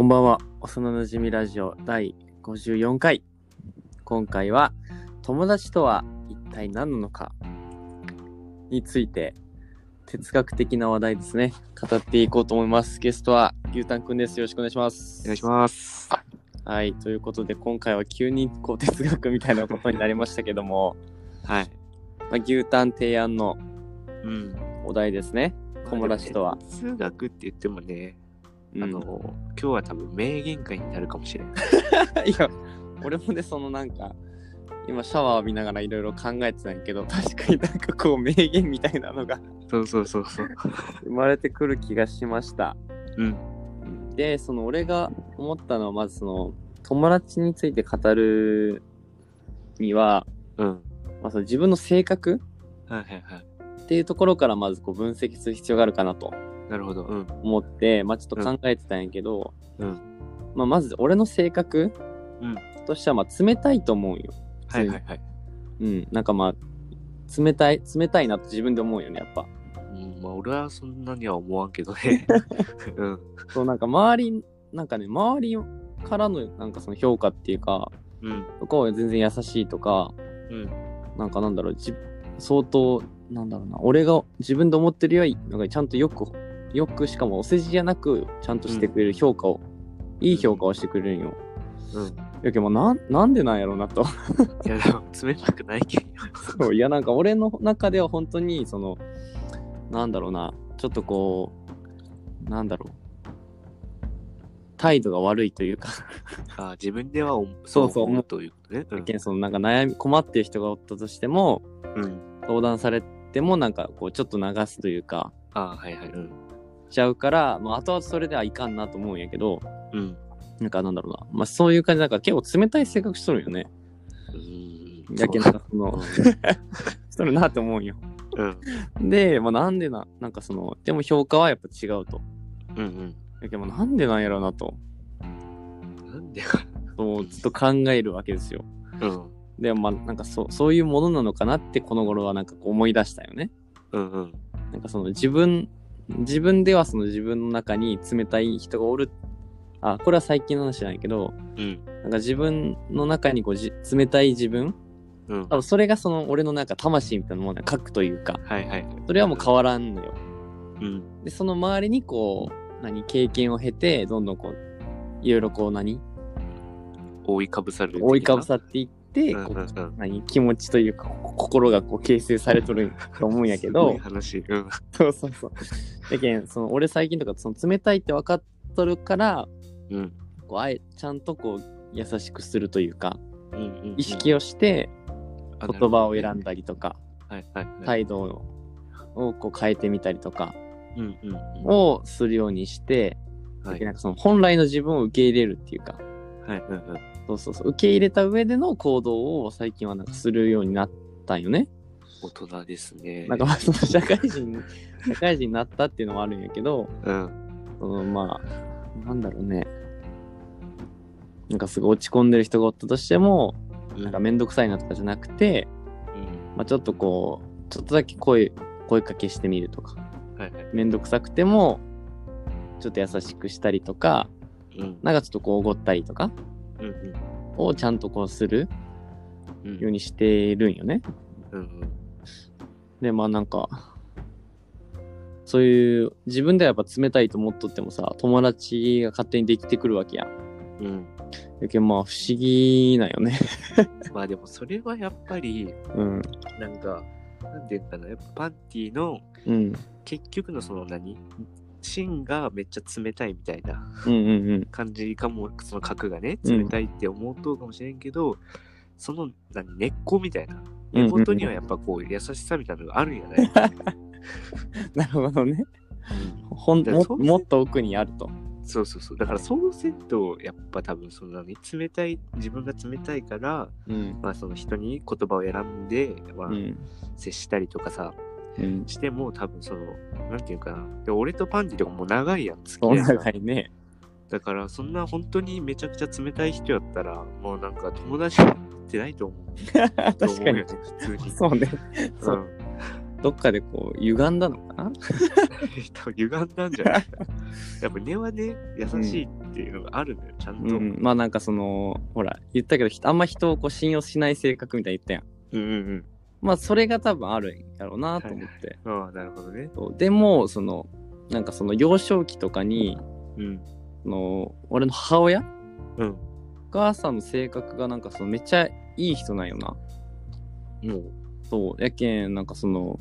こんばんは。幼馴染ラジオ第54回。今回は、友達とは一体何なのかについて、哲学的な話題ですね。語っていこうと思います。ゲストは、牛タンくんです。よろしくお願いします。お願いします。はい。ということで、今回は急にこう哲学みたいなことになりましたけども、はい。まあ、牛タン提案のうん。お題ですね。友達とは。哲学って言ってもね、うんあの、今日は多分名言会になるかもしれない。いや、俺もね、そのなんか、今シャワー浴びながらいろいろ考えてたんやけど、確かになんかこう名言みたいなのがそうそうそうそう。生まれてくる気がしました。うん。で、その俺が思ったのは、まずその、友達について語るには、うん。まあ、その自分の性格はいはいはい。っていうところからまずこう分析する必要があるかなとなるほど。うん。思って、まあちょっと考えてたんやけど、うん。まあまず俺の性格うんとしてはまあ冷たいと思うよ。はいはいはい。うん、なんかまあ、冷たい、冷たいなと自分で思うよね、やっぱ。うん、まあ俺はそんなには思わんけどね。うん。そう、なんか周り、なんかね、周りからのなんかその評価っていうか、うん。とかは全然優しいとか、うん。なんかなんだろう、じ相当、なんだろうな、俺が自分で思ってるより、なんかちゃんとよく、よくしかもお世辞じゃなく、ちゃんとしてくれる評価を、いい評価をしてくれるんよ。うん。やけど、まあなん、なんでなんやろうなと。いや、でも冷たくないけんよ。そういや、なんか俺の中では本当に、その、なんだろうな、ちょっとこう、なんだろう、態度が悪いというか、あ自分では思そうそう思うということね。だけんそのなんか悩み、困ってる人がおったとしても、うん。うん。相談されてもなんかこう、ちょっと流すというか、あはいはい。うん。しちゃうから、まあ、後々それではいかんなと思うんやけど、うん。なんかなんだろうな、まあそういう感じ、なんか結構冷たい性格しとるよね。うん。だけど、なんかその、しとるなって思うんよ。うん。で、まあなんでな、なんかその、でも評価はやっぱ違うと。うんうん。だけど、まあなんでなんやろうなと。なんで？か。そうずっと考えるわけですよ。うん。でもまあなんかそそういうものなのかなってこの頃はなんか思い出したよね。うんうん。なんかその自分自分ではその自分の中に冷たい人がおるあこれは最近の話なんやけどうん。なんか自分の中にこうじ冷たい自分うん。多分それがその俺のなんか魂みたいなものが核というかはいはい。それはもう変わらんのよ。うん。でその周りにこう何経験を経てどんどんこういろいろこう何覆いかぶさる。覆いかぶさっていっこううんうん。何気持ちというかこ心がこう形成されとると思うんやけど い話。うん。そうそうそうだけんその俺最近とかその冷たいって分かっとるからうん。こうあえちゃんとこう優しくするというかうんうん。意識をしてあ言葉を選ん。だりとかねはいはいはい。態度ををこう変えてみたりとかうんうんうん。をするようにして、はいなんかその本来の自分を受け入れるっていうかはいうんうん。そうそうそう受け入れた上での行動を最近はなんかするようになったんよね。大人ですね。なんかまあその社会人社会人になったっていうのもあるんやけどうん。そのまあなんだろうねなんかすごい落ち込んでる人がおったとしてもうん。なんかめんどくさいなとかじゃなくて、うん。まあ、ちょっとこうちょっとだけ声声かけしてみるとかはいはい。めんどくさくてもちょっと優しくしたりとかうん。なんかちょっとこうおごったりとか。をちゃんとこうするうんようにしてるんよね。うんうん。でまあなんかそういう自分ではやっぱ冷たいと思っとってもさ友達が勝手にできてくるわけやん。うん。やけんまあ不思議なよね。まあでもそれはやっぱり、うん。なんか、なんていうかな、やっぱパンティのうん。結局のその何？芯がめっちゃ冷たいみたいな。感じかも、その核がね、うん冷たいって思うとうかもしれんけど、その何根っこみたいな、根元にはやっぱこう優しさみたいなのがあるんやない、なるほどね。うんほんももっと奥にあると。そうそうそう。だからそうせんと、やっぱ多分その何冷たい、自分が冷たいから、うん。まあその人に言葉を選んで、まあうん。接したりとかさ、うん。しても多分その、なんていうかな。で俺とパンティとかもう長いやん、付き合いが長いね。だからそんな本当にめちゃくちゃ冷たい人やったら、もうなんか友達ってないと思う。確かにね。、普通に。そうね。う。そうんどっかでこう、歪んだのかな？歪んだんじゃないやっぱ根はね、優しいっていうのがあるのよ、ちゃんと。ううんん、まあなんかその、ほら、言ったけど、ひあんま人をこう信用しない性格みたいに言ったやん。うんうん。まあそれが多分あるんやろうなと思って。ああ、なるほどね。でも、その、なんかその幼少期とかに、うん。その、俺の母親？うん。お母さんの性格がなんかそのめっちゃいい人なんよな。もう、そう。やけん、なんかその、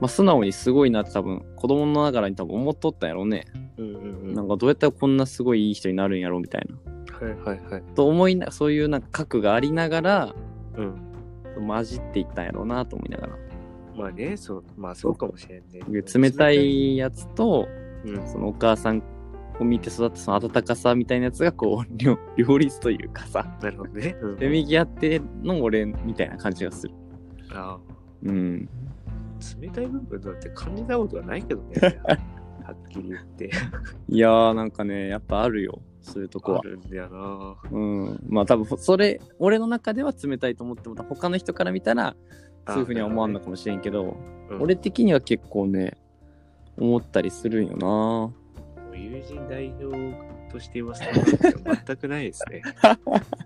まあ素直にすごいなって多分子供のながらに多分思っとったんやろうね。うんうんうん。なんかどうやったらこんなすごいいい人になるんやろうみたいな。はいはいはい。と思いな、そういうなんか核がありながら、うん。混じっていったんやろうなと思いながら。まあね、そう、まあそうかもしれんね。で冷た。いやつと、うん。そのお母さんを見て育ったその温かさみたいなやつがこう 両両立というかさなるほどね。うん。せめぎ合っての俺みたいな感じがするあうんあ、冷たい部分なんて感じたことはないけどね。はっきり言って。いやーなんかねやっぱあるよそういうとこあはるんだよな。うん。まあ多分それ俺の中では冷たいと思っても他の人から見たらそういうふうには思わんのかもしれんけどうん。俺的には結構ね思ったりするんよな。友人代表として言わせてもらって全くないですね。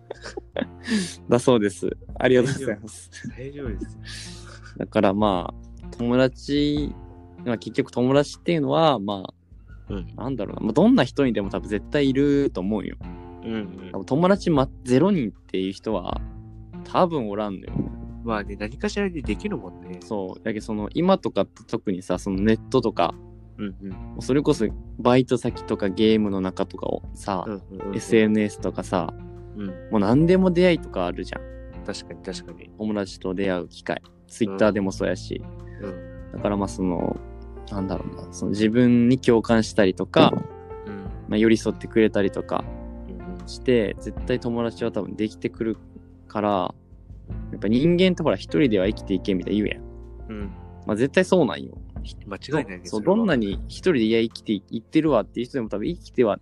だそうです。ありがとうございます。大丈夫です。だからまあ友達まあ結局友達っていうのはまよ。うん。あなんだろうな、まあ、どんな人にでも多分絶対いると思うようんうん多。分友達、ま、ゼロ人っていう人は多分おらんのよまあね、何かしらでできるもんね。そうだけどその今とかって特にさそのネットとかうんうん。それこそバイト先とかゲームの中とかをさ、うんうんうん。SNS とかさうん。もう何でも出会いとかあるじゃん確かに確かに。友達と出会う機会 Twitter でもそうやし、うん。だからまあそのなんだろうなその自分に共感したりとか、うん。まあ、寄り添ってくれたりとかうんして絶対友達は多分できてくるからやっぱ人間ってほら一人では生きていけみたいな言うやん。うん。まあ絶対そうなんよ。間違いないね。そう、れはどんなに一人でいや生きていってるわっていう人でも多分生きては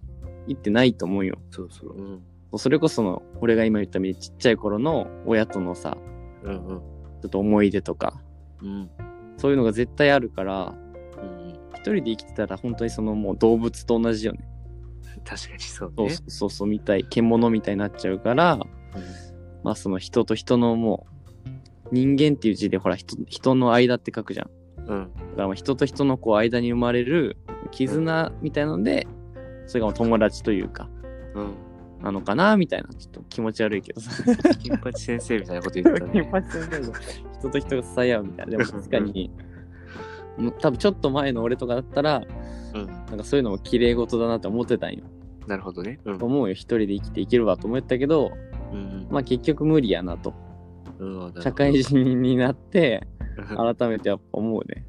いってないと思うよ。そうそう。うん。それこその、俺が今言ったみたいにちっちゃい頃の親とのさ、うんうん。ちょっと思い出とか、うん。そういうのが絶対あるから、うん。一人で生きてたら本当にそのもう動物と同じよね。確かにそうそうね。そうそうみたい、獣みたいになっちゃうから、まあその人と人のもう、人間っていう字でほら人、人の間って書くじゃん。うん。だからまあ人と人のこう間に生まれる絆みたいなので、それがもう友達というか、うん。なのかなみたいな、ちょっと気持ち悪いけどさ。金八先生みたいなこと言ってたね。人と人が支え合うみたいな。でも確かに、うん多分ちょっと前の俺とかだったら、うん。なんかそういうのも綺麗事だなって思ってたんよ。なるほどね。うん。思うよ、一人で生きていけるわと思ったけど、うん。まあ結局無理やなと。うん。社会人になって、あ改めてやっぱ思うね。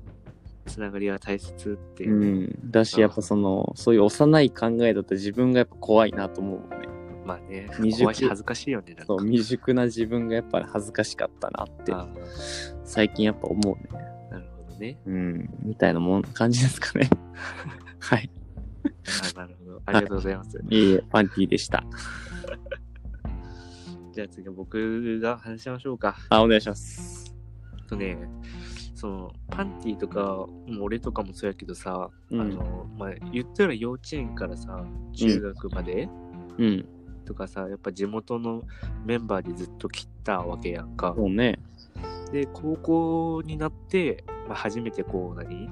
つながりは大切っていうう。ん。だし、やっぱその、そういう幼い考えだった自分がやっぱ怖いなと思うもんね。まあね、未熟怖いし恥ずかしいよね。そう、未熟な自分がやっぱり恥ずかしかったなって、あ最近やっぱ思うね。ね。うん。みたいなもん、感じですかね。はい。あなるほど。ありがとうございます。いえいえ、パンティでした。じゃあ次は僕が話しましょうか。あ、お願いします。とね、その、パンティとか、もう俺とかもそうやけどさ、うんあの、まあ、言ったら幼稚園からさ、中学まで、うん。とかさ、やっぱ地元のメンバーでずっと切ったわけやんか。そうね。で、高校になって、まあ、初めてこう、何？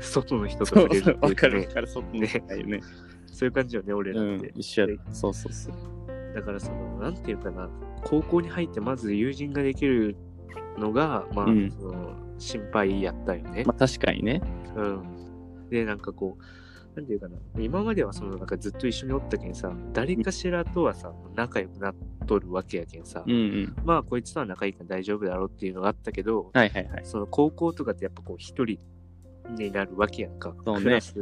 外の人とそう触れるっていうわかるねわかる、そっね。ね。そういう感じよね、俺らって。うん、一緒や。そうそうそう。だからその、なんていうかな、高校に入ってまず友人ができるのが、まあ、うんその心配やったよね。まあ確かにね。うん。で、なんかこう、なんていうかな、今まではその、なんかずっと一緒におったけんさ、誰かしらとはさ、仲良くなっとるわけやけんさ、うんうん。まあ、こいつとは仲いいから大丈夫だろうっていうのがあったけど、はいはいはい。その高校とかってやっぱこう一人になるわけやんか。そうねクラス、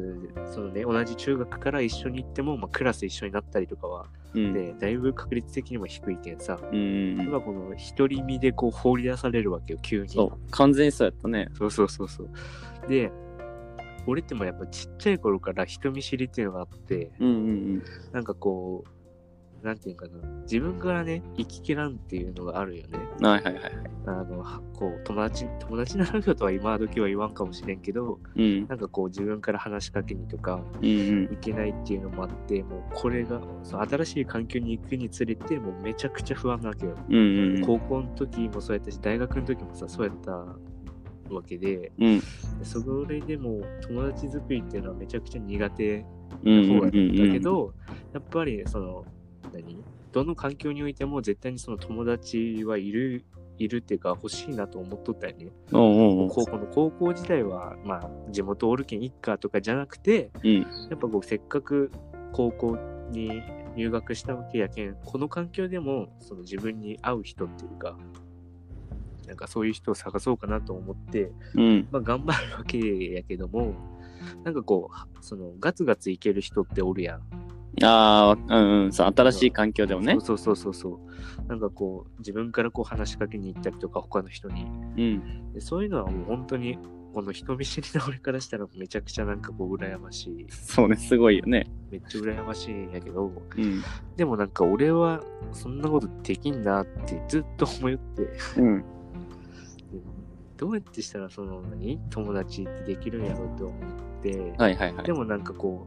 そのね、同じ中学から一緒に行っても、まあ、クラス一緒になったりとかは、うん。ね、だいぶ確率的にも低いけんさ、うん。今この独り身でこう放り出されるわけよ、急に。そう。完全にそうやったね。そうそうそうそう。で、俺ってもやっぱちっちゃい頃から人見知りっていうのがあって、うんうんなんかこう、なんていうかな、自分からね、生ききらんっていうのがあるよね。はいはいはいはい。あの、はこう、友達、友達になるよとは今時は言わんかもしれんけど、うん。なんかこう自分から話しかけにとか、うんうん。いけないっていうのもあって、もうこれが、その新しい環境に行くにつれて、もうめちゃくちゃ不安なわけよ。うんうんうん。高校の時もそうやったし、大学の時もさ、そうやったわけで、うん。それでも友達作りっていうのはめちゃくちゃ苦手うんな方だったけど、やっぱりその、何？どの環境においても絶対にその友達はいる、いるっていうか欲しいなと思っとったよね。高校の高校時代は、まあ、地元オール県一家とかじゃなくて、うん。やっぱ僕せっかく高校に入学したわけやけん、この環境でもその自分に合う人っていうか、なんかそういう人を探そうかなと思って、うん。まあ頑張るわけやけども、なんかこう、そのガツガツいける人っておるやん。ああ、うんうん。そう、新しい環境でもね。そうそうそうそう。なんかこう、自分からこう話しかけに行ったりとか、他の人に。うん。でそういうのはもう本当に、この人見知りな俺からしたらめちゃくちゃなんかこう羨ましい。そうね、すごいよね。めっちゃ羨ましいんやけど、うん。でもなんか俺はそんなことできんなってずっと思って、うん。どうやってしたらその何？友達ってできるんやろうって思って、はいはいはいで。もなんかこ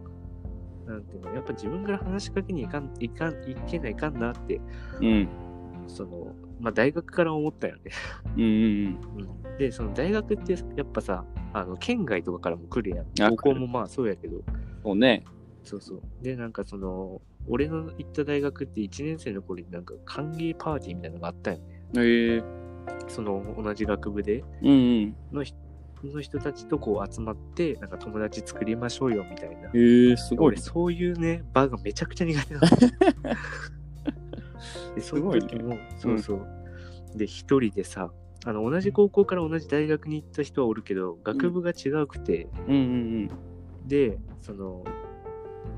う、なんていうの、やっぱ自分から話しかけに行かん、いかん、いけないかんなって、うん。その、まあ大学から思ったよね。うんうんうん、で、その大学ってやっぱさ、あの、県外とかからも来るやん。あ高校もまあそうやけど、そうね。そうそう。で、なんかその、俺の行った大学って1年生の頃になんか歓迎パーティーみたいなのがあったよね。へえ。その同じ学部でうんうん。の人の人たちとこう集まって、なんか友達作りましょうよみたいな。へえ、すごい俺。そういうね、場がめちゃくちゃ苦手なの。で、その時も、そうそう。で、一人でさ、あの、同じ高校から同じ大学に行った人はおるけど、学部が違うくて、うんうんで、その、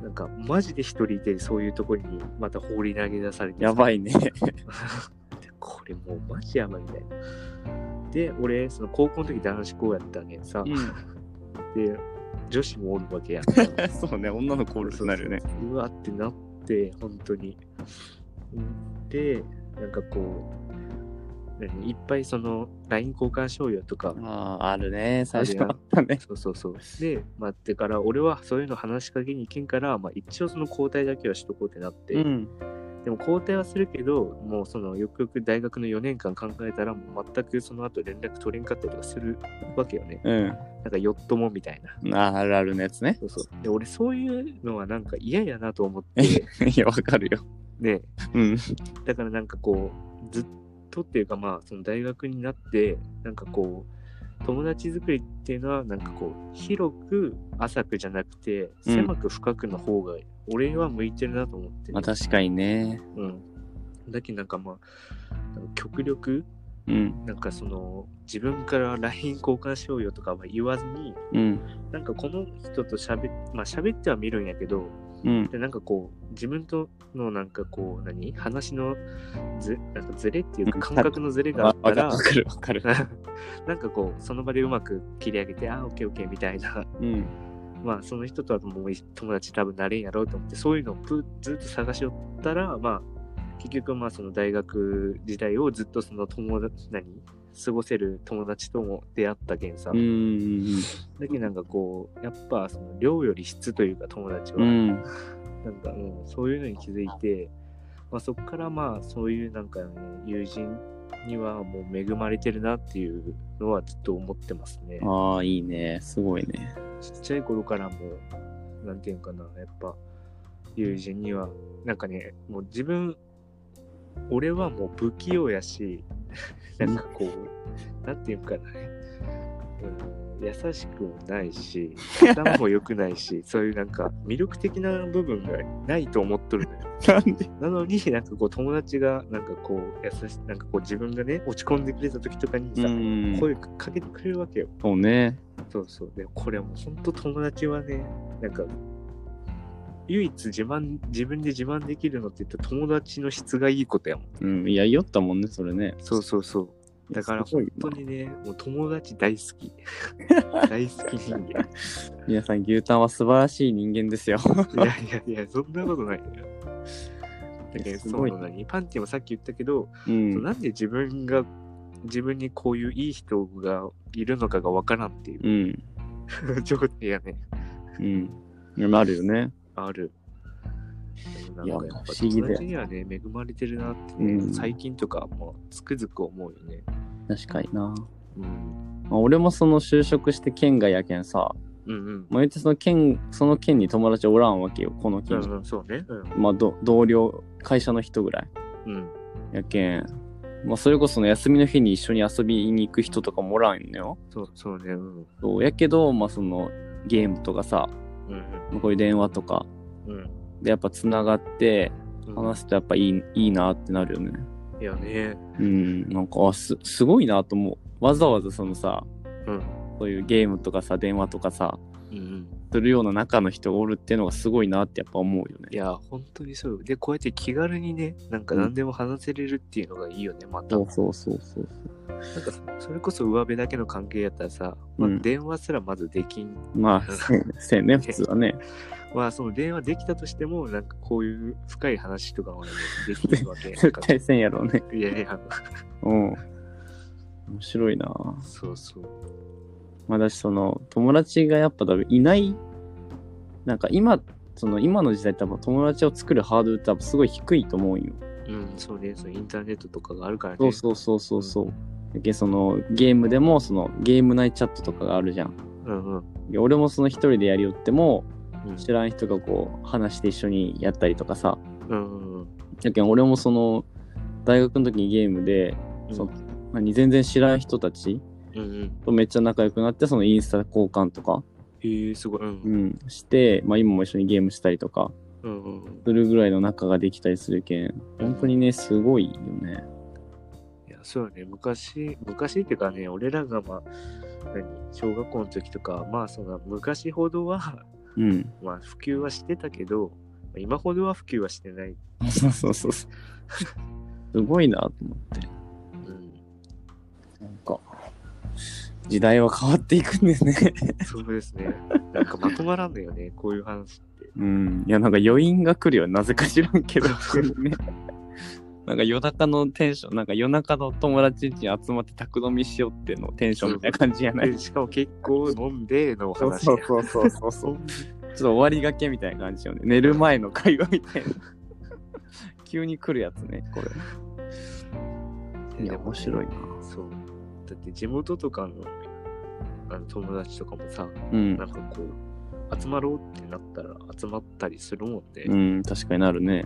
なんか、マジで一人でそういうところにまた放り投げ出されてうん。やばいね。でこれもうマジやばいみたいな。で、俺、その高校の時男子校やったけんさ、で、女子もおるわけやん。そうね、女の子おるとなるよね。うわってなって、本当に。で、なんかこう、何？いっぱいその LINE 交換しようよとか、ああ、あるね。最初あったね。そうそうそう。で、待ってから、俺はそういうの話しかけに行けんから、まあ一応その交代だけはしとこうってなって、うん。でも交代はするけど、もうそのよくよく大学の4年間考えたら、もう全くその後連絡取れんかったりとかするわけよね。うん。なんかヨットもみたいな。ああるあるのやつね。そうそう。で、俺そういうのはなんか嫌やなと思って、いや、わかるよ。ね、うん。だからなんかこう、ずっとっていうかまあ、その大学になって、なんかこう、友達作りっていうのは、なんかこう、広く浅くじゃなくて、うん狭く深くの方が、俺は向いてるなと思って、まあ確かにね。うん。だけどなんかまあ、極力、うん。なんかその、自分から LINE 交換しようよとかは言わずに、うん。なんかこの人と喋っ、まあ喋っては見るんやけど、うん。で、なんかこう、自分とのなんかこう、何？話のず、なんかずれっていうか感覚のずれがあわったら、わかるわかる。なんかこう、その場でうまく切り上げて、あ、オッケーオッケーみたいな、うん。まあその人とはもう友達多分なれんやろうと思って、そういうのをぷずっと探しよったら、まあ、結局まあその大学時代をずっとその友達、何過ごせる友達とも出会ったけんさ、だけどなんかこう、やっぱその量より質というか友達は、うん。うん。なんか、うん、そういうのに気づいて、まあ、そこからまあそういうなんかね、友人にはもう恵まれてるなっていうのはずっと思ってますね。ああ、いいね。すごいね。ちっちゃい頃からもう、なんていうのかな、やっぱ友人には、なんかね、もう自分、俺はもう不器用やし、なんかこう、なんていうのかな、うん、優しくもないし、頭も良くないし、そういうなんか魅力的な部分がないと思っとるのよ。なんで？なのになんかこう友達がなんかこう優しなんかこう自分がね落ち込んでくれた時とかにさ、うん。声かけてくれるわけよ。そうね。そうそう。で、これはもう本当友達はね、なんか、唯一自慢、自分で自慢できるのって言ったら友達の質がいいことやもん。うん。いや、酔ったもんね、それね。そうそうそう。だから本当にね、もう友達大好き。大好き人間。皆さん、牛タンは素晴らしい人間ですよ。いやいやいや、そんなことないよ。だけど、すごいその。何パンティもさっき言ったけど、うん。なんで自分が、自分にこういういい人がいるのかがわからんっていううん。状態やね。うん。あるよね。ある。でもいやなんかやっぱ不思議だよ友達にはね、恵まれてるなってね、うん最近とかもうつくづく思うよね。確かにな。うん。まあ、俺もその就職して県外やけんさ、うんうん。まあ、言ってその県、その県に友達おらんわけよ、この県。うんうん、そうね。うん。まあ、ど同僚、会社の人ぐらい。うん。やけん。まあ、それこその休みの日に一緒に遊びに行く人とかもおらんのよ。そう、そうね。うん。そうやけど、まあ、その、ゲームとかさ、うんまあこういう電話とかうん。でやっぱ繋がってうん。話すとやっぱいいいいなってなるよね。いやね。うん、なんか、あ、す、すごいなと思う。わざわざそのさ、うん。そういうゲームとかさ、電話とかさ、うんうん。するような中の人がおるっていうのがすごいなってやっぱ思うよね。いや、本当にそう。で、こうやって気軽にね、なんか何でも話せれるっていうのがいいよね、また。そうそうそうそう。なんかそそれこそ上辺だけの関係やったらさ、まあうん電話すらまずできん。まあ、せせんね、普通はね。まあその電話できたとしても、なんかこういう深い話とかはね、できるわけ。絶対せんやろうね。いやいや、うん。面白いなそうそう。まあ、だしその、友達がやっぱ多分いない、なんか今、その今の時代多分友達を作るハードルって多分すごい低いと思うんよ。うん、そうね、そのインターネットとかがあるからね。そうそうそうそうそう。だけどそのゲームでもそのゲーム内チャットとかがあるじゃん。うんうん。で俺もその一人でやりよってもうん知らん人がこう話して一緒にやったりとかさ。うんうんだけど俺もその大学の時にゲームで、うん。そう何全然知らん人たち。とめっちゃ仲良くなってそのインスタ交換とか、へえ、すごい。うんう。ん、して、まあ、今も一緒にゲームしたりとか。するぐらいの仲ができたりするけん本当にねすごいよね。いや、そうよね。昔、昔っていうかね、俺らがまあ、何、小学校の時とか、まあその昔ほどは、うん。まあ普及はしてたけど、まあ今ほどは普及はしてない。そ うそうそうそう。すごいなと思って。うん。なんか、時代は変わっていくんですね。そうですね。なんかまとまらんのよね、こういう話って。うん。いや、なんか余韻が来るよ。なぜか知らんけど。ね、なんか夜中のテンション、なんか夜中の友達に集まって宅飲みしようってのテンションみたいな感じやない？でしかも結構飲んでの話。そうそうそうそうそう。ちょっと終わりがけみたいな感じよね。寝る前の会話みたいな。急に来るやつね、これ。いや、面白いな。そう。だって地元とかのあの友達とかもさ、うんな。んかこう、集まろうってなったら集まったりするもんね。うん、確かになるね。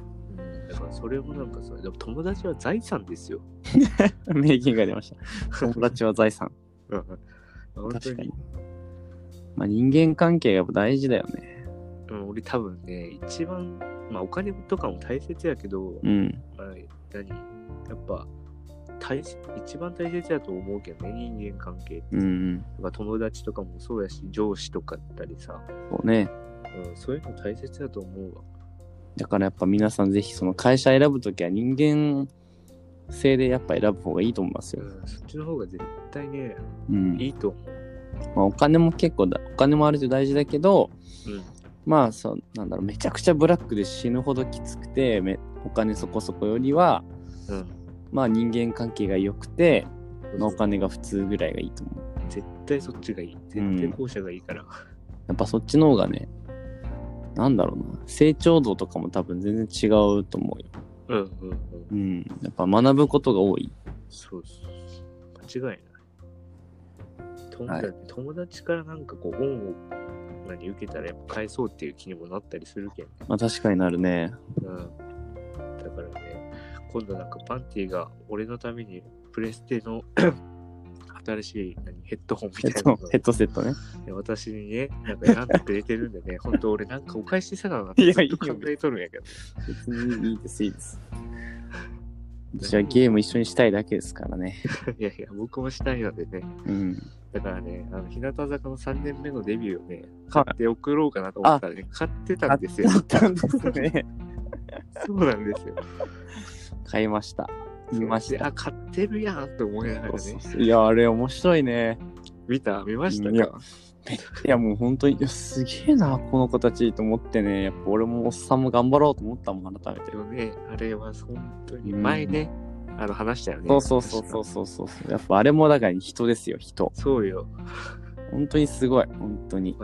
うんだからそれもなんかさ、でも友達は財産ですよ。名言が出ました。友達は財産。うん本当に確かに。まあ人間関係がやっぱ大事だよね。うん、俺多分ね、一番、まあお金とかも大切やけど、うん。まあ、何？やっぱ大切、一番大切やと思うけどね、人間関係って。うん友達とかもそうやし、上司とかだったりさ、そうね。うん、そういうの大切だと思うわ。だからやっぱ皆さんぜひその会社選ぶときは人間性でやっぱ選ぶ方がいいと思いますよ。うん、そっちの方が絶対ね、うん。いいと思う。まあ、お金も結構だ、お金もある程度大事だけど、うん。まあそう、なんだろう、めちゃくちゃブラックで死ぬほどきつくて、めお金そこそこよりは、うん。まあ人間関係が良くて、まあ、お金が普通ぐらいがいいと思う。絶対そっちがいい。絶対後者がいいから。やっぱそっちの方がね、なんだろうな、成長度とかも多分全然違うと思うよ。うんうんうん。うん。やっぱ学ぶことが多い。そうそう。間違いない。とはいだって友達からなんかこう、恩を何受けたらやっぱ返そうっていう気にもなったりするけんね。まあ確かになるね。うん。だからね、今度なんかパンティが俺のためにプレステの新しい何ヘッドホンみたいなヘッドセットね。ね私にね、なんか選んでくれてるんでね、本当俺なんかお返しせななっていやずっと考えとるんやけど。別にいいです、いいです。私はゲーム一緒にしたいだけですからね。いやいや、僕もしたいのでね。うん。だからね、あの日向坂の3年目のデビューをね、はい買って送ろうかなと思ったらね、買ってたんですよ。あったんですね。そうなんですよ。買いました。見ました。あ、買ってるやんと思いながらね。いや、あれ面白いね。見た？見ましたいやか いやもう本当にすげえなこの子たちと思ってね。やっぱ俺もおっさんも頑張ろうと思ったもん改めて。でもね、あれは本当にうん。前ね、あの話したよね。そうそうそうそうそう。そうやっぱあれもだから人ですよ人。そうよ。本当にすごい本当に、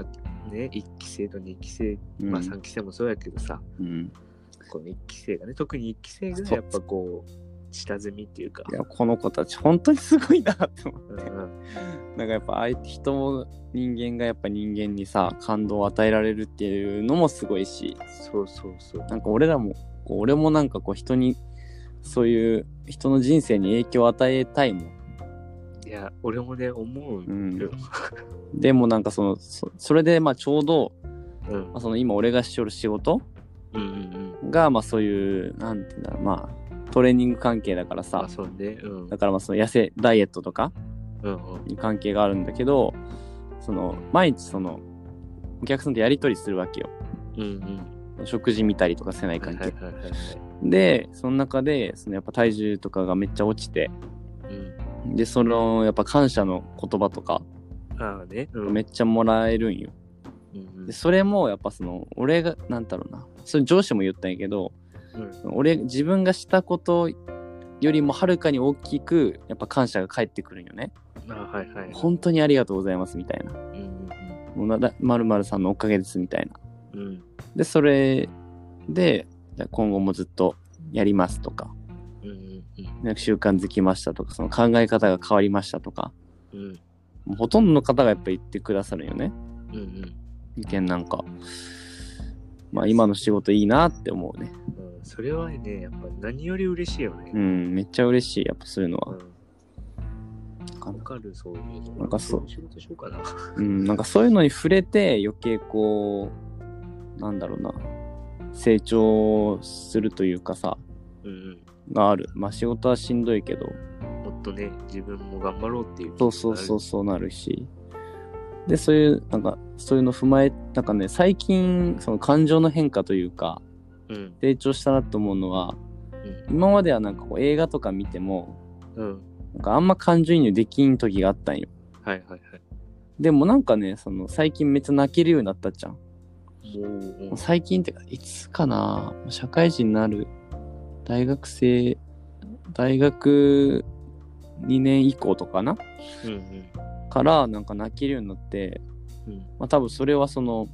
ね、1期生と2期生、うん。まあ3期生もそうやけどさ、うん、この1期生がね、特に1期生がやっぱこう、下積みっていうか。い、やこの子たち本当にすごいなって思って。うんうん。なんかやっぱ相手人も人間がやっぱ人間にさ感動を与えられるっていうのもすごいし。そうそうそう。なんか俺らも俺もなんかこう人にそういう人の人生に影響を与えたいもん。いや、俺もね、思ううん。よ。でもなんかそのそそれでまあちょうど、うん。まあ、その今俺がしよる仕事うんうんうん。がまあそういうなんていうんだろうまあトレーニング関係だからさまあ、そうね。うん。だからまあその痩せダイエットとかうんうん。に関係があるんだけどその毎日そのお客さんとやり取りするわけようんうん。食事見たりとかせないはい関係。でその中でそのやっぱ体重とかがめっちゃ落ちてうん。でそのやっぱ感謝の言葉とかああね。うん。めっちゃもらえるんようんうんでそれもやっぱその俺がなんだろうなそれ上司も言ったんやけどうん。俺自分がしたことよりもはるかに大きくやっぱ感謝が返ってくるんよね。ああはいはい。本当にありがとうございますみたいな。うんもうなだ〇〇さんのおかげですみたいな。うん。うん。うんでそれで今後もずっとやりますとか。うんうんなんか習慣づきましたとかその考え方が変わりましたとか。うん。うん。もうほとんどの方がやっぱ言ってくださるんよね。うんうん。意見なんかまあ今の仕事いいなって思うねうんそれはね、やっぱ何より嬉しいよねう。んめっちゃ嬉しいやっぱそういうのは、うん。わかる、そういうの。なんかそういう仕事しようかな。うん、なんかそういうのに触れて余計こうなんだろうな成長するというかさうんうん。があるまあ仕事はしんどいけどもっとね、自分も頑張ろうっていう。そうそうそうそうなるしでそういうなんかそういうの踏まえなんかね最近その感情の変化というかう。うん。成長したなと思うのは今まではなんかこう映画とか見てもうん。うん。なんかあんま感情移入できん時があったんよはいはいはい。でもなんかねその最近めっちゃ泣けるようになったじゃんう最近ってかいつかな社会人になる大学生大学2年以降とかなうんうん。からなんか泣けるようになってうん。まあ多分それはその、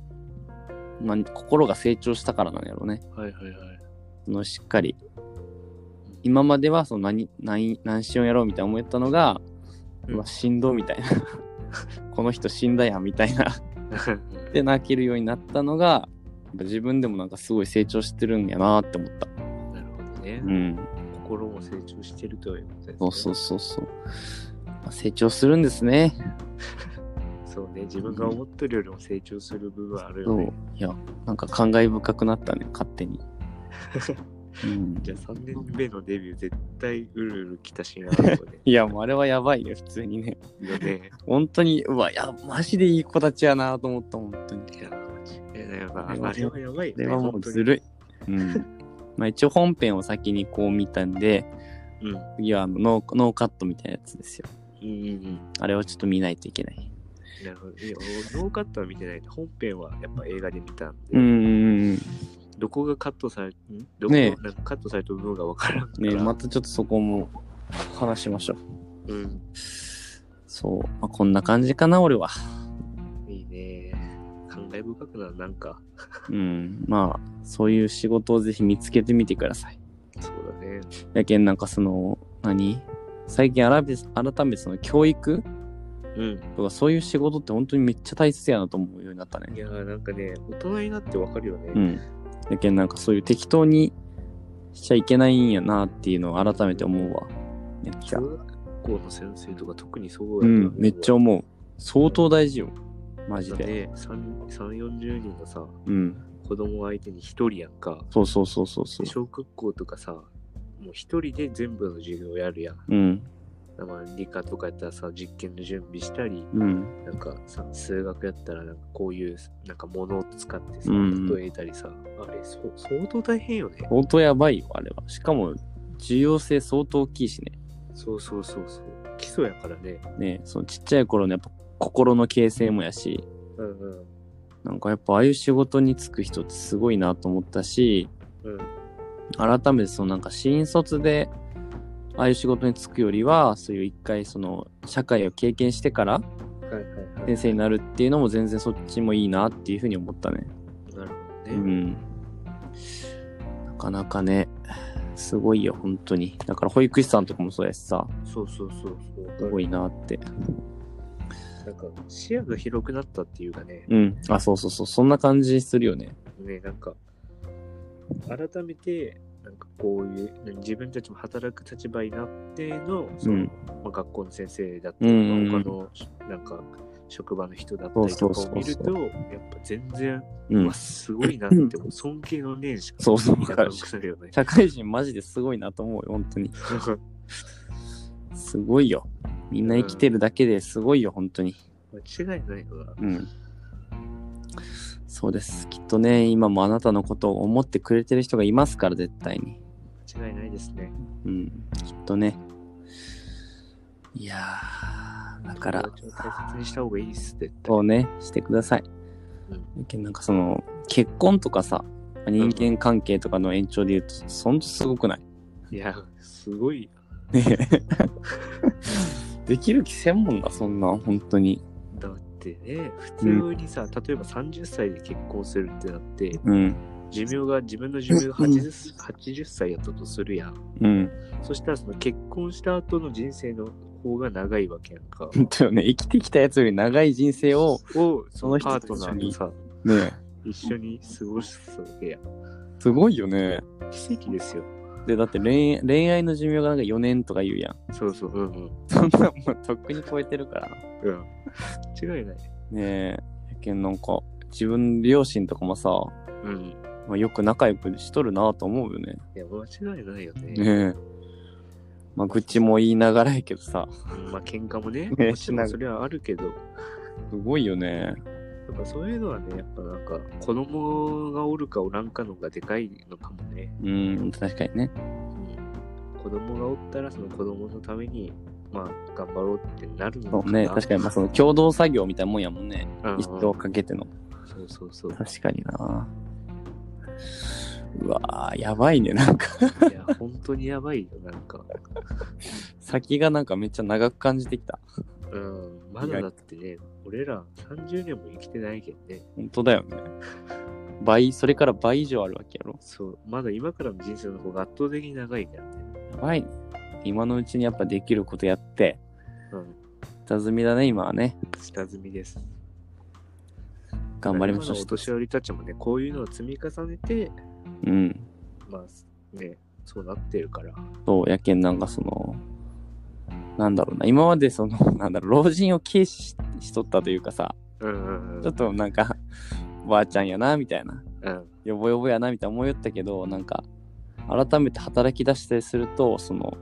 まあ、心が成長したからなんやろうね。はいはいはい。そのしっかり。今まではその何、何、何しようやろうみたいな思ったのが、うんしんどみたいな。この人死んだやんみたいな。で泣けるようになったのが、自分でもなんかすごい成長してるんやなって思った。なるほどね。うん。心も成長してるということですね。そうそうそうそう。まあ成長するんですね。そうね、自分が思ってるよりも成長する部分あるそうよね。。いや、なんか感慨深くなったね、勝手に。うん。じゃあ3年目のデビュー絶対うるうる来たしな。いや、もうあれはやばいね、普通にね。よね。本当に、うわ、いや、マジでいい子たちやなと思った、本当に。いや、間違いないよな。あれはやばいよね。あれはもうずるい。うん。まあ一応本編を先にこう見たんで、うん。次はあのノーノーカットみたいなやつですよ。うんうんうん。あれをちょっと見ないといけない。なるほど。ノーカットは見てない本編はやっぱ映画で見たんで、うんうんうん。どこがカットされ、ん？どこねがなんかカットされた部分がわからんから。ねまたちょっとそこも話しましょう。うん。そう。まあ、こんな感じかな、俺は。いいね。感慨深くなる、なんか。うん。まあ、そういう仕事をぜひ見つけてみてください。そうだね。やけん、なんかその、何？最近改めて改めてその教育うん。とかそういう仕事って本当にめっちゃ大切やなと思うようになったね。いやーなんかね、大人になってわかるよね。うん。やけんなんかそういう適当にしちゃいけないんやなっていうのを改めて思うわ。めっちゃ。小学校の先生とか特にそううだと思わ、ん、めっちゃ思う。相当大事よ。マジで。ね、3、3 40人のさ、うん。子供相手に一人やんか。そうそうそうそうそうで。小学校とかさ、もう一人で全部の授業やるやん。うん。まあ、理科とかやったらさ、実験の準備したり、うん。なんかさ、数学やったらなんかこういう、なんか物を使ってさ、うん例えたりさ、あれ、そ相当大変よね。相当やばいよ、あれは。しかも、重要性相当大きいしね。そうそうそうそう。基礎やからね。ねそのちっちゃい頃のやっぱ心の形成もやし、うんうん。なんかやっぱああいう仕事に就く人ってすごいなと思ったし、うん。改めてそのなんか新卒でああいう仕事に就くよりは、そういう一回その社会を経験してから。先生になるっていうのも全然そっちもいいなっていうふうに思ったね。なるほうどね。ん。なかなかね、すごいよ、本当に。だから保育士さんとかもそうやしさ、そうそうそうそう。すごいなって。なんか視野が広くなったっていうかね、うん。あ、そうそうそう、そんな感じするよね。ね、なんか、改めて、なんかこういう、自分たちも働く立場になっての、そのうん。まあ、学校の先生だったり、うんうん他の、なんか、職場の人だったりとかを見るそうそうと、やっぱ全然、ううんわ、。すごいなって、尊敬の念しかそうそう。社会人マジですごいなと思うよ、本当に。すごいよ。みんな生きてるだけですごいよ、本当に。間違いないわ。うん。そうです。きっとね、今もあなたのことを思ってくれてる人がいますから、絶対に。間違いないですね。うん。きっとね。いやー、だから、大切にした方がいいっす、絶対。そうね、してください。うんなんかその、結婚とかさ、人間関係とかの延長で言うと、ほんとすごくない？いや、すごい。ねえ できる気せんもんな、そんなん、本当に。だってね、普通にさ、例えば30歳で結婚するってなって、うん。寿命が、自分の寿命が 80, 80歳やったとするやん。うん。そしたらその結婚した後の人生の方が長いわけやんか。本当よね、生きてきたやつより長い人生を、を、そその人のパートと一緒にナーとさ、ね一緒に過ごすわけやん。すごいよね。奇跡ですよ。で、だって恋恋愛の寿命がなんか4年とか言うやん。そうそう、うんうん。そんなんもうとっくに超えてるから。うん。違いない。ねえ。やけんなんか、自分両親とかもさ、うん。まあ、よく仲良くしとるなと思うよね。いや、間違いないよね。ねえ。まあ、愚痴も言いながらやけどさ、うんまあ、喧嘩もね、ねもちろんそれはあるけど、すごいよね。やっぱそういうのはね、やっぱなんか、子供がおるかおらんかのがでかいのかもね。うん、確かにね。うん、子供がおったら、その子供のために、まあ、頑張ろうってなるのかな。そうね、確かに、まあ、その共同作業みたいなもんやもんね。一生かけての。そうそうそう。確かにな。うわーやばいね、なんか。いや、本当にやばいよ、なんか。先がなんかめっちゃ長く感じてきた。うん、まだだってね、俺ら30年も生きてないけどね。本当だよね。倍、それから倍以上あるわけやろ。そう、まだ今からの人生の方が圧倒的に長いからね。やばいね。今のうちにやっぱできることやって、うん、下積みだね、今はね。下積みです。頑張りましょうお。年寄りたちもね、こういうのを積み重ねて、うん。まあ、ね、そうなってるから。そう、やけんなんかその、なんだろうな、今までその、なんだろう、老人を軽視ししとったというかさ、うんうんうん。ちょっとなんか、おばあちゃんやな、みたいな、うん。よぼよぼやな、みたいな思いよったけど、なんか、改めて働き出したりすると、その、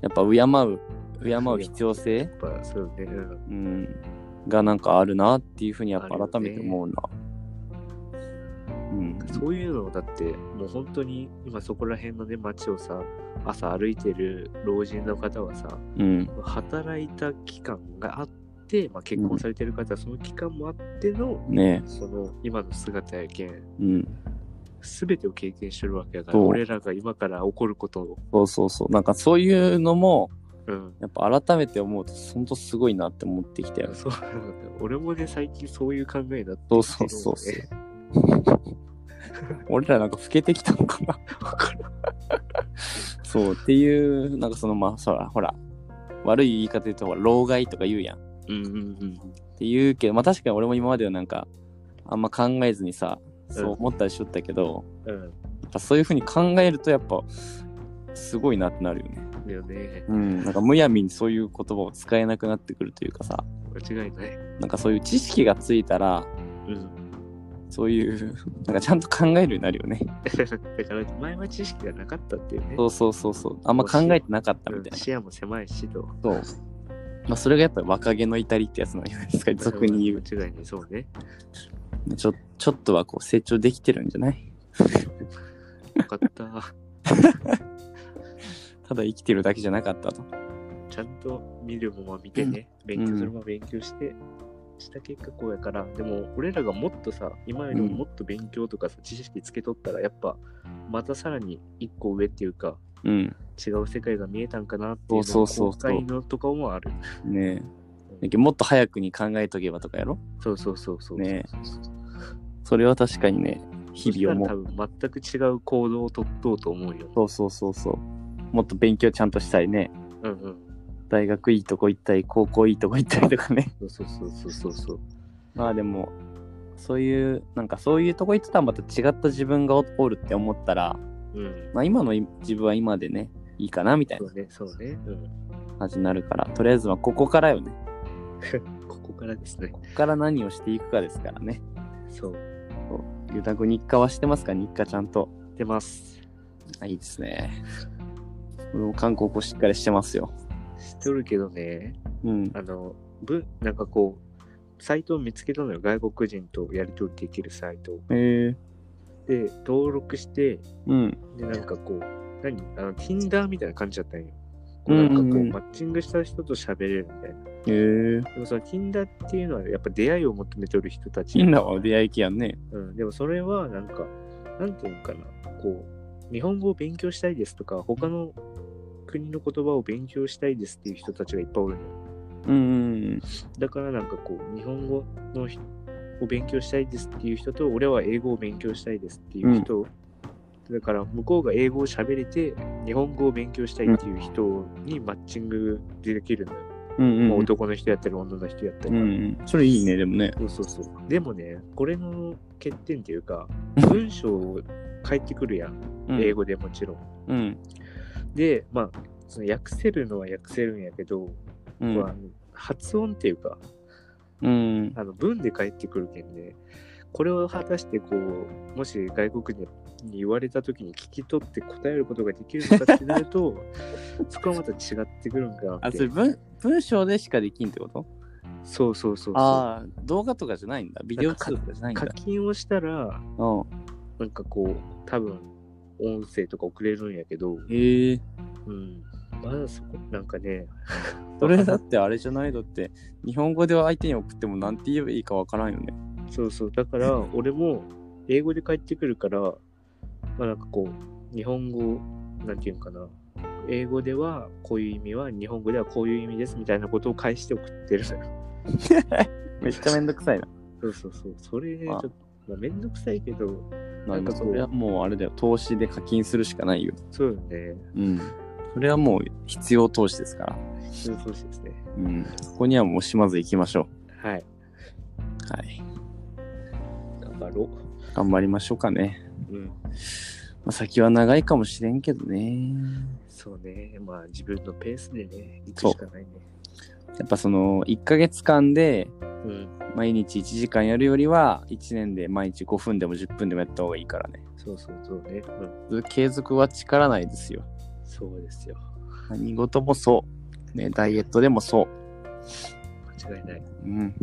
やっぱ敬う、敬う必要性、うね。うん。うん、がなんかあるなっていうふうにやっぱ改めて思うな。うん。そういうのだって、もう本当に今そこら辺のね、街をさ、朝歩いてる老人の方はさ、うん。働いた期間があって、まあ、結婚されてる方はその期間もあっての、ねその今の姿やけん、え。うん。すべてを経験してるわけだから、俺らが今から起こることを、そうそうそう。なんかそういうのも、うん。やっぱ改めて思うと、ほんとすごいなって思ってきたよ。そうなんだよ俺もね、最近そういう考えになってそうそうそうそう。俺らなんか老けてきたのかな？そうっていう、なんかそのまあ、そら、ほら、悪い言い方で言うと、老害とか言うやん。っうんうんうん。て言うけど、まあ確かに俺も今まではなんか、あんま考えずにさ、そう思ったりしとったけど、うん。そういうふうに考えると、やっぱ、すごいなってなるよね。だよね。うん。なんかむやみにそういう言葉を使えなくなってくるというかさ、間違いない。なんかそういう知識がついたら、うん。そういう、なんかちゃんと考えるようになるよね。だから、前は知識がなかったっていうね。そうそうそうそう。あんま考えてなかったみたいな。視野も狭いしと。そう。まあそれがやっぱり若気の至りってやつなんじゃないですか、俗に言う。間違いない、そうね。ちょちょっとはこう成長できてるんじゃない？よかった。ただ生きてるだけじゃなかったと。ちゃんと見るもんは見てね、勉強するも勉強して、した結果こうやから、でも俺らがもっとさ、今よりももっと勉強とかさ、知識つけとったら、やっぱ、またさらに一個上っていうか、うん。違う世界が見えたんかなっていうのそうそうそうのとかもある。ねえ。もっと早くに考えとけばとかやろ？そうそうそうそう。ねそれは確かにね、日々思う。多分全く違う行動をとっとうと思うよ。そうそうそうそう。もっと勉強ちゃんとしたいね。うんうん。大学いいとこ行ったり、高校いいとこ行ったりとかね。そうそうそうそうそうそう。まあでも、そういう、なんかそういうとこ行ってたらまた違った自分がおおるって思ったら、うん。まあ今のい自分は今でね、いいかなみたいなそうね、そうね。うん。感じになるから、とりあえずはここからよね。ここからですね。ここから何をしていくかですからね。そう。ゆうたくん日課はしてますか？日課ちゃんと。出ます。あ、いいですね。俺も韓国語しっかりしてますよ。知っとるけどね、うん。あの、ぶ、なんかこう、サイトを見つけたのよ。外国人とやり取りできるサイトを。ええで、登録して、うん。で、なんかこう、何？あの、Tinder みたいな感じだったんよ。こうなんかこう、うんうんうんマッチングした人と喋れるみたいな。ええでもその Tinder っていうのはやっぱ出会いを求めとる人たち。みんなは出会い系やんね。うん、でもそれはなんか、なんていうのかな、こう、日本語を勉強したいですとか、他の国の言葉を勉強したいですっていう人たちがいっぱいおるのよ。うんうんだからなんかこう、日本語の人を勉強したいですっていう人と、俺は英語を勉強したいですっていう人、だから向こうが英語を喋れて、日本語を勉強したいっていう人にマッチングできるのよ。うん。うん。男の人やったり女の人やったり。うんうん。それいいね、でもね。そうそうそう。でもね、これの欠点っていうか、文章を返ってくるやん。うん英語でもちろん。うん。で、まあ、その訳せるのは訳せるんやけど、うんこうあの発音っていうか、うん。あの文で返ってくるけんね、これを果たしてこう、もし外国に言われた時に聞き取って答えることができるのかってなると、そこはまた違ってくるんかなあ、って。それ文文章でしかできんってこと？そうそうそうそう。ああ、動画とかじゃないんだ。ビデオ通話とかじゃないんだ課。金をしたら、うん。なんかこう、多分、音声とか送れるんやけど、へえ。うん。まだそこ、なんかね、それだってあれじゃないだって、日本語で相手に送ってもなんて言えばいいかわからんよね。そうそう、だから、俺も、英語で帰ってくるから、まあなんかこう、日本語、なんていうんかな、英語ではこういう意味は、日本語ではこういう意味ですみたいなことを返して送ってるのよ。めっちゃめんどくさいな。そうそうそう、それね、ちょあっと、まあ、めんどくさいけど、ななんんかこうかそれはもうあれだよ。投資で課金するしかないよ。そうよね、うん。それはもう必要投資ですから。そうそうですね。うん。そこにはもう島津行きましょはい、う。はい。頑張ろ頑張りましょうかね。う。うん。まあ、先は長いかもしれんけどね。そうね、まあ自分のペースでね、行くしかないね。やっぱその1ヶ月間でうん、毎日1時間やるよりは1年で毎日5分でも10分でもやった方がいいからね。そうそうそうね。うん、継続は力ないですよ。そうですよ。何事もそう。ね、ダイエットでもそ間違いない。う。うん。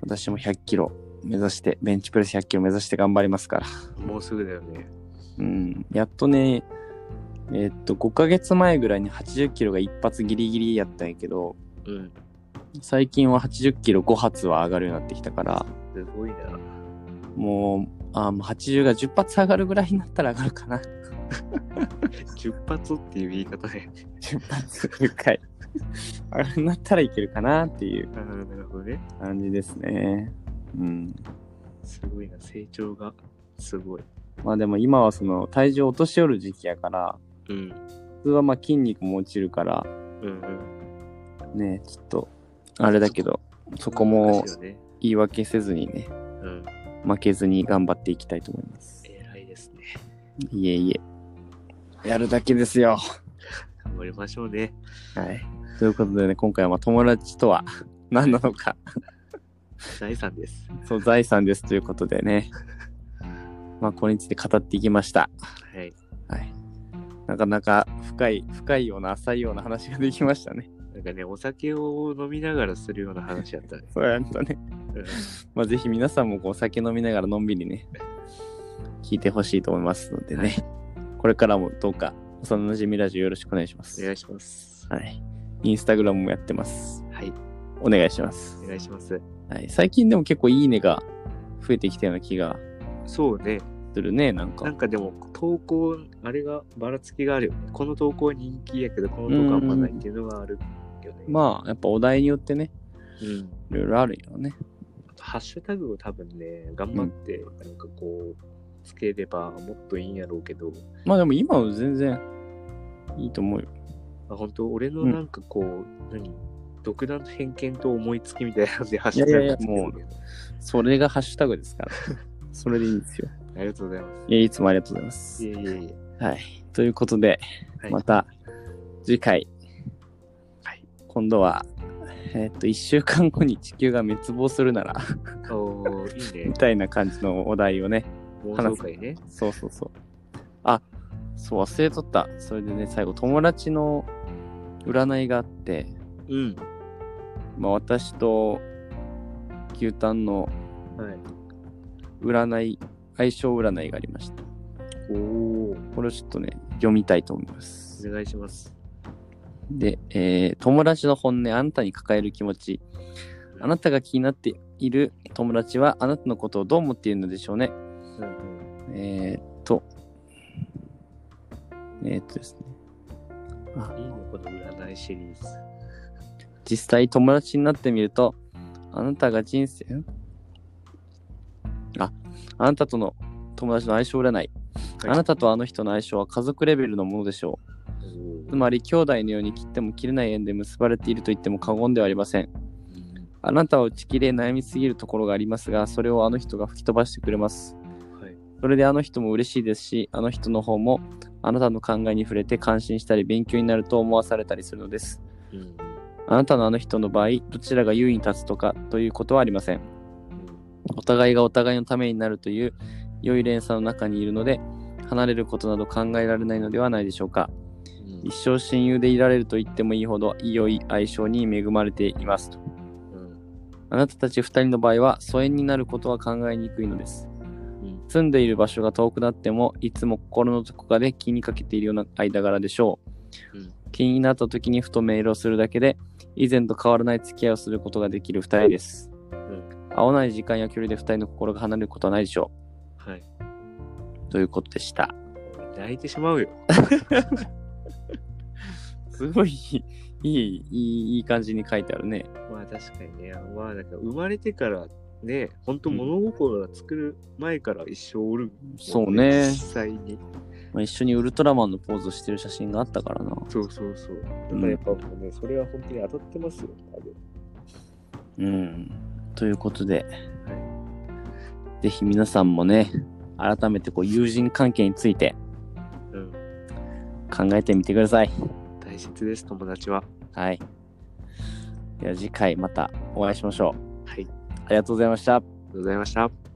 私も100キロ目指して、ベンチプレス100キロ目指して頑張りますから。もうすぐだよね。うん。やっとね、えーっと、5ヶ月前ぐらいに80キロが一発ギリギリやったんやけど、うん。最近は80キロ5発は上がるようになってきたから、すごいな。もう、あもう80が10発上がるぐらいになったら上がるかな。10発っていう言い方ね。10発10回。上がるなったらいけるかなっていうああ、なるほどね。感じですね。うん。すごいな。成長がすごい。まあでも今はその体重落とし寄る時期やから、うん。普通はまあ筋肉も落ちるから、うんうん。ね、ちょっと、あれだけど、そこも。言い訳せずにね、うん。負けずに頑張っていきたいと思います。偉いですね。いえいえ。やるだけですよ。頑張りましょうね。はい。ということでね、今回はまあ友達とは何なのか、財産です。そう、財産ですということでね、まあこれについて語っていきました。はい。はい。なかなか深い、深いような浅いような話ができましたね。なんかね、お酒を飲みながらするような話やったね。そうやんとね。うんまあぜひ皆さんもこうお酒飲みながらのんびりね、聞いてほしいと思いますのでね、これからもどうか幼馴染ラジオよろしくお願いします。お願いします。はい。インスタグラムもやってます。はい。お願いしますお。願いします。はい、最近でも結構いいねが増えてきたような気がそうね。するね、なんか。なんかでも、投稿、あれがばらつきがあるよね。この投稿は人気やけど、この投稿はまないっていうのがあるよね。まあ、やっぱお題によってね、うん。いろいろあるよね。あとハッシュタグを多分ね、頑張って、なんかこう、つければもっといいんやろうけど、まあでも今は全然いいと思うよ。あ本当？俺のなんかこう、何？独断と偏見と思いつきみたいなんでハッシュタいやいやグつけるけどそれがハッシュタグですから。それでいいんですよ。ありがとうございます。いや、いつもありがとうございます。いえいえいえ。はい。ということで、はいまた次回、はい今度は、えっと、1週間後に地球が滅亡するなら、おー、いいみね。たいな感じのお題をね、妄想会ね。そうそうそう。あ、そう、忘れとった。それでね、最後、友達の占いがあって、うん。まあ、私と牛タンのはい。占い、相性占いがありました。おお、これをちょっとね、読みたいと思います。お願いします。で、えー友達の本音、あなたに抱える気持ち。あなたが気になっている友達はあなたのことをどう思っているのでしょうね。うんうん。えー、っと、えー、っとですね。いいね、この占いシリーズ。実際友達になってみると、あなたが人生、ん？あ、あなたとの友達の相性占い。はいあなたとあの人の相性は家族レベルのものでしょう。つまり兄弟のように切っても切れない縁で結ばれていると言っても過言ではありません。あなたは打ち切れ悩みすぎるところがありますが、それをあの人が吹き飛ばしてくれます。はい。それであの人も嬉しいですし、あの人の方もあなたの考えに触れて感心したり勉強になると思わされたりするのです。うん。あなたのあの人の場合、どちらが優位に立つとかということはありません。お互いがお互いのためになるという良い連鎖の中にいるので、離れることなど考えられないのではないでしょうか。うん一生親友でいられると言ってもいいほど良い相性に恵まれていますと。うん。あなたたち二人の場合は疎遠になることは考えにくいのです。うん。住んでいる場所が遠くなっても、いつも心のどこかで気にかけているような間柄でしょう。うん気になった時にふとメールをするだけで、以前と変わらない付き合いをすることができる二人です。ん会わない時間や距離で二人の心が離れることはないでしょはい。う。ということでした。泣いてしまうよ。すごいいい、いい、いい感じに書いてあるね。まあ確かにね、まあなんか生まれてからね、本当物心が作る前から一生おるもん、そうね実際に。まあ、一緒にウルトラマンのポーズをしてる写真があったからな。そうそうそう。だからやっぱもうね、それは本当に当たってますよ、多分。うん。ということで、はぜひ皆さんもね、改めてこう友人関係について。考えてみてください。大切です、友達は。はい。では次回またお会いしましょう。はい。ありありがとうございました。がとうございました。